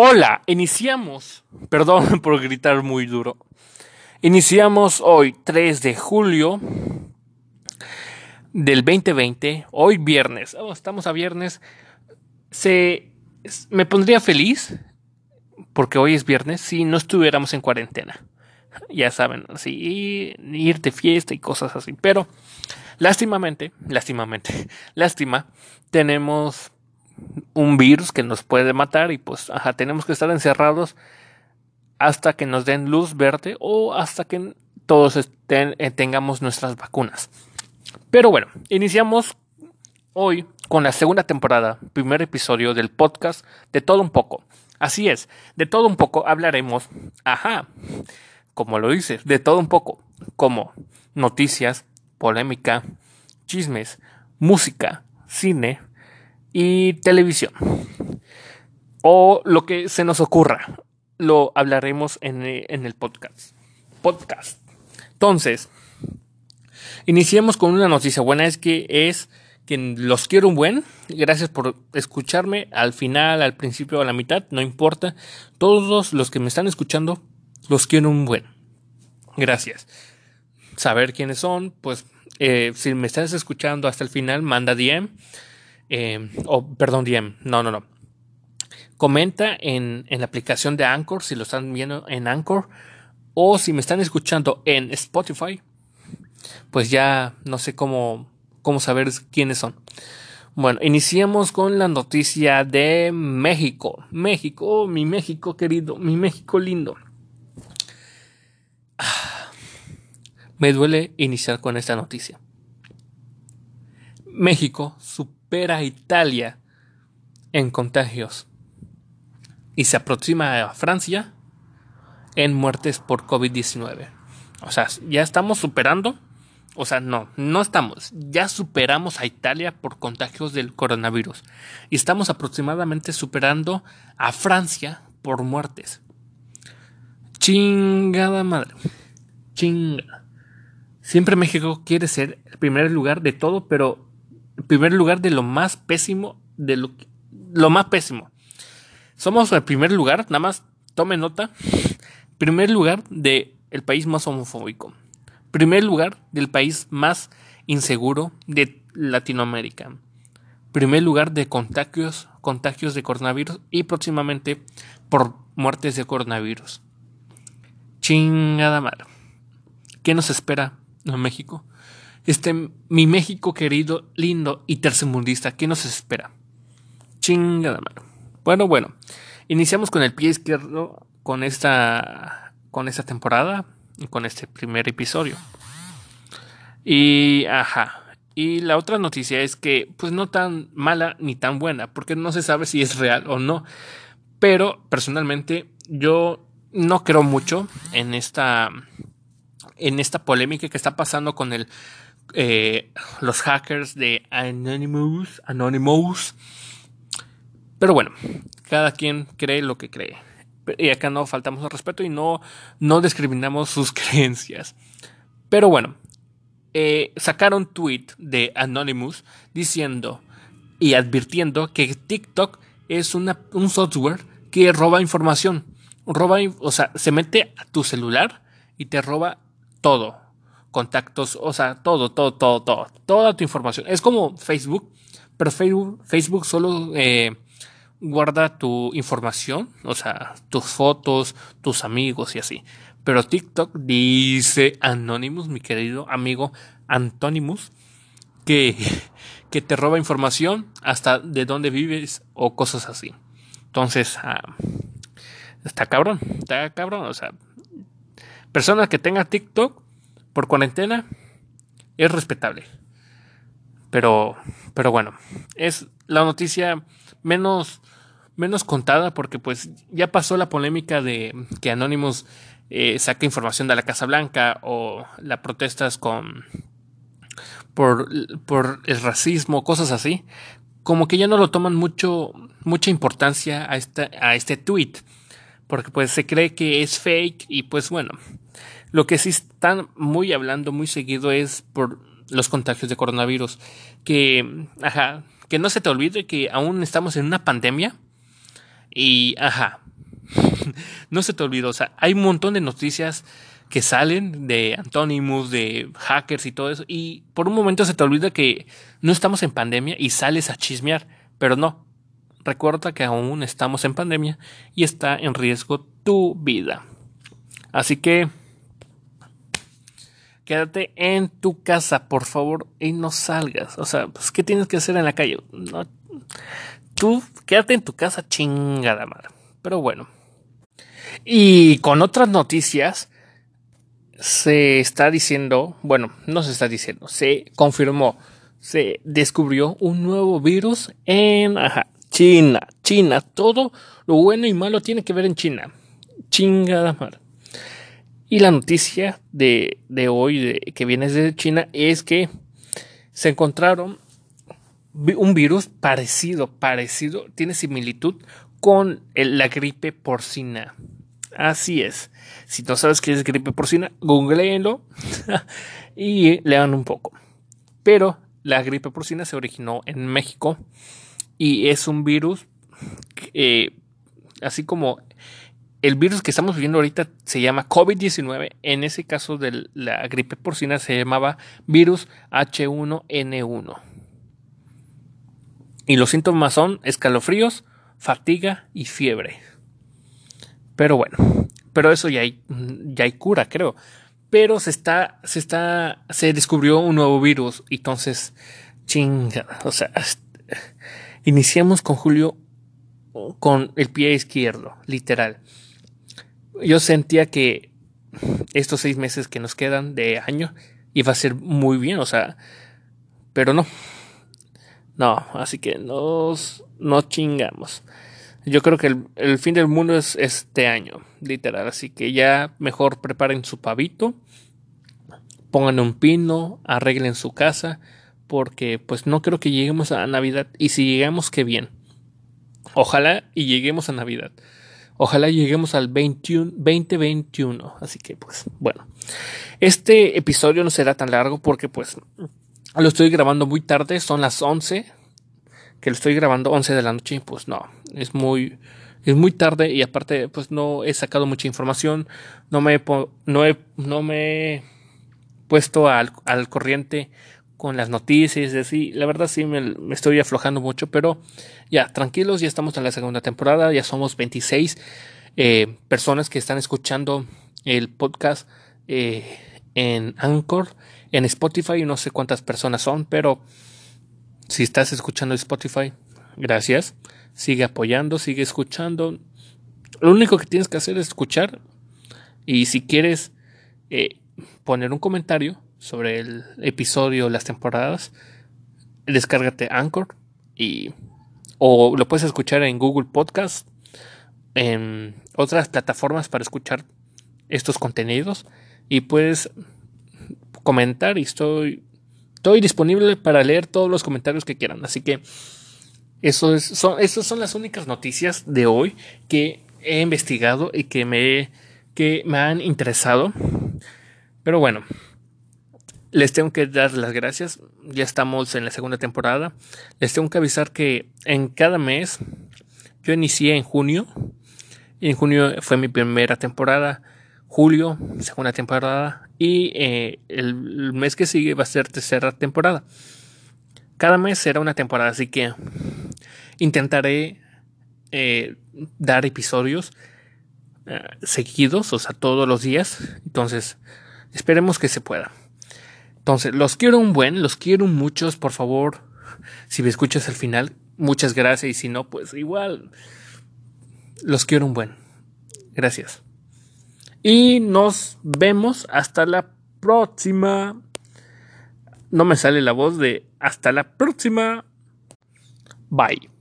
Hola, iniciamos. Perdón por gritar muy duro. Iniciamos hoy 3 de julio del 2020, hoy viernes. Oh, estamos a viernes. Se me pondría feliz porque hoy es viernes si no estuviéramos en cuarentena. Ya saben, así ir de fiesta y cosas así, pero lástimamente, lástimamente, lástima, tenemos un virus que nos puede matar y pues ajá, tenemos que estar encerrados hasta que nos den luz verde o hasta que todos estén, eh, tengamos nuestras vacunas. Pero bueno, iniciamos hoy con la segunda temporada, primer episodio del podcast de todo un poco. Así es, de todo un poco hablaremos, ajá, como lo dices, de todo un poco, como noticias, polémica, chismes, música, cine y televisión. O lo que se nos ocurra, lo hablaremos en, en el podcast. Podcast. Entonces, iniciemos con una noticia buena, es que es que los quiero un buen. Gracias por escucharme al final, al principio, a la mitad, no importa. Todos los que me están escuchando, los quiero un buen. Gracias. Saber quiénes son, pues eh, si me estás escuchando hasta el final, manda DM. Eh, perdón, DM. No, no, no. Comenta en, en la aplicación de Anchor, si lo están viendo en Anchor. O si me están escuchando en Spotify, pues ya no sé cómo, cómo saber quiénes son. Bueno, iniciemos con la noticia de México. México, mi México querido, mi México lindo. Me duele iniciar con esta noticia. México supera a Italia en contagios y se aproxima a Francia en muertes por COVID-19. O sea, ya estamos superando, o sea, no, no estamos, ya superamos a Italia por contagios del coronavirus y estamos aproximadamente superando a Francia por muertes. Chingada madre. Chingada. Siempre México quiere ser el primer lugar de todo, pero primer lugar de lo más pésimo, de lo, lo más pésimo. Somos el primer lugar, nada más tome nota, primer lugar de el país más homofóbico. Primer lugar del país más inseguro de Latinoamérica. Primer lugar de contagios, contagios de coronavirus y próximamente por muertes de coronavirus. Chingada. ¿Qué nos espera en México? Este, mi México querido, lindo y tercermundista, ¿qué nos espera? Chingada madre. Bueno, bueno. Iniciamos con el pie izquierdo con esta, con esta temporada y con este primer episodio. Y, ajá. Y la otra noticia es que, pues no tan mala ni tan buena, porque no se sabe si es real o no. Pero personalmente yo no creo mucho en esta en esta polémica que está pasando con el eh, los hackers de Anonymous, Anonymous. Pero bueno, cada quien cree lo que cree. Y acá no faltamos al respeto y no, no discriminamos sus creencias. Pero bueno, eh, sacaron tweet de Anonymous diciendo y advirtiendo que TikTok es una, un software que roba información. Roba, o sea, se mete a tu celular y te roba todo. Contactos, o sea, todo, todo, todo, todo. Toda tu información. Es como Facebook, pero Facebook, Facebook solo eh, guarda tu información, o sea, tus fotos, tus amigos y así. Pero TikTok dice Anonymous, mi querido amigo Antonimus, que, que te roba información hasta de dónde vives o cosas así. Entonces, ah, está cabrón, está cabrón. O sea, persona que tenga TikTok por cuarentena es respetable. Pero, pero bueno, es la noticia menos, menos contada porque pues ya pasó la polémica de que Anonymous eh, saca información de la Casa Blanca o las protestas con por, por el racismo, cosas así, como que ya no lo toman mucho, mucha importancia a, esta, a este tweet, porque pues se cree que es fake y pues bueno, lo que sí están muy hablando muy seguido es por los contagios de coronavirus, que, ajá, que no se te olvide que aún estamos en una pandemia Y, ajá, no se te olvidó, o sea, hay un montón de noticias que salen de Anonymous, de hackers y todo eso, y por un momento se te olvida que no estamos en pandemia y sales a chismear, pero no. Recuerda que aún estamos en pandemia y está en riesgo tu vida. Así que quédate en tu casa, por favor, y no salgas. O sea, pues, ¿qué tienes que hacer en la calle? No, tú quédate en tu casa, chingada madre. Pero bueno. Y con otras noticias, se está diciendo, bueno, no se está diciendo, se confirmó, se descubrió un nuevo virus en China. China, todo lo bueno y malo tiene que ver en China. Chingada madre. Y la noticia de, hoy de, que viene de China es que se encontraron un virus parecido, parecido, tiene similitud con la gripe porcina. Así es. Si no sabes qué es gripe porcina, googleenlo y lean un poco. Pero la gripe porcina se originó en México y es un virus, eh, así como el virus que estamos viviendo ahorita se llama COVID-19. En ese caso de la gripe porcina se llamaba virus H1N1. Y los síntomas son escalofríos, fatiga y fiebre. Pero bueno, pero eso ya hay, ya hay cura, creo. Pero se está, se está, se descubrió un nuevo virus. Entonces, chinga, o sea, iniciamos con Julio con el pie izquierdo, literal yo sentía que estos seis meses que nos quedan de año iba a ser muy bien, o sea, pero no. No, así que nos, no chingamos. Yo creo que el, fin del mundo es este año, literal. Así que ya mejor preparen su pavito, pongan un pino, arreglen su casa, porque pues no creo que lleguemos a Navidad. Y si llegamos, qué bien. Ojalá y lleguemos a Navidad. Ojalá lleguemos al 21, 2021. Así que pues bueno. Este episodio no será tan largo porque pues lo estoy grabando muy tarde. Son las 11. Que lo estoy grabando 11 de la noche. Pues no. Es muy... Es muy tarde y aparte pues no he sacado mucha información. No me no he, no me puesto al, al corriente con las noticias y así. La verdad sí me, estoy aflojando mucho, pero ya, tranquilos, ya estamos en la segunda temporada, ya somos 26 eh, personas que están escuchando el podcast eh, en Anchor, en Spotify, no sé cuántas personas son, pero si estás escuchando Spotify, gracias. Sigue apoyando, sigue escuchando. Lo único que tienes que hacer es escuchar y si quieres eh, poner un comentario, sobre el episodio, las temporadas, descárgate Anchor y o lo puedes escuchar en Google Podcast, en otras plataformas para escuchar estos contenidos y puedes comentar y estoy estoy disponible para leer todos los comentarios que quieran, así que eso es, son, esas son las únicas noticias de hoy que he investigado y que me, que me han interesado. Pero bueno, les tengo que dar las gracias. Ya estamos en la segunda temporada. Les tengo que avisar que en cada mes, yo inicié en junio. Y en junio fue mi primera temporada. Julio, segunda temporada. Y eh, el mes que sigue va a ser tercera temporada. Cada mes será una temporada, así que intentaré eh, dar episodios eh, seguidos, o sea, todos los días. Entonces, esperemos que se pueda. Entonces, los quiero un buen, los quiero muchos, por favor. Si me escuchas al final, muchas gracias. Y si no, pues igual. Los quiero un buen. Gracias. Y nos vemos hasta la próxima. No me sale la voz de hasta la próxima. Bye.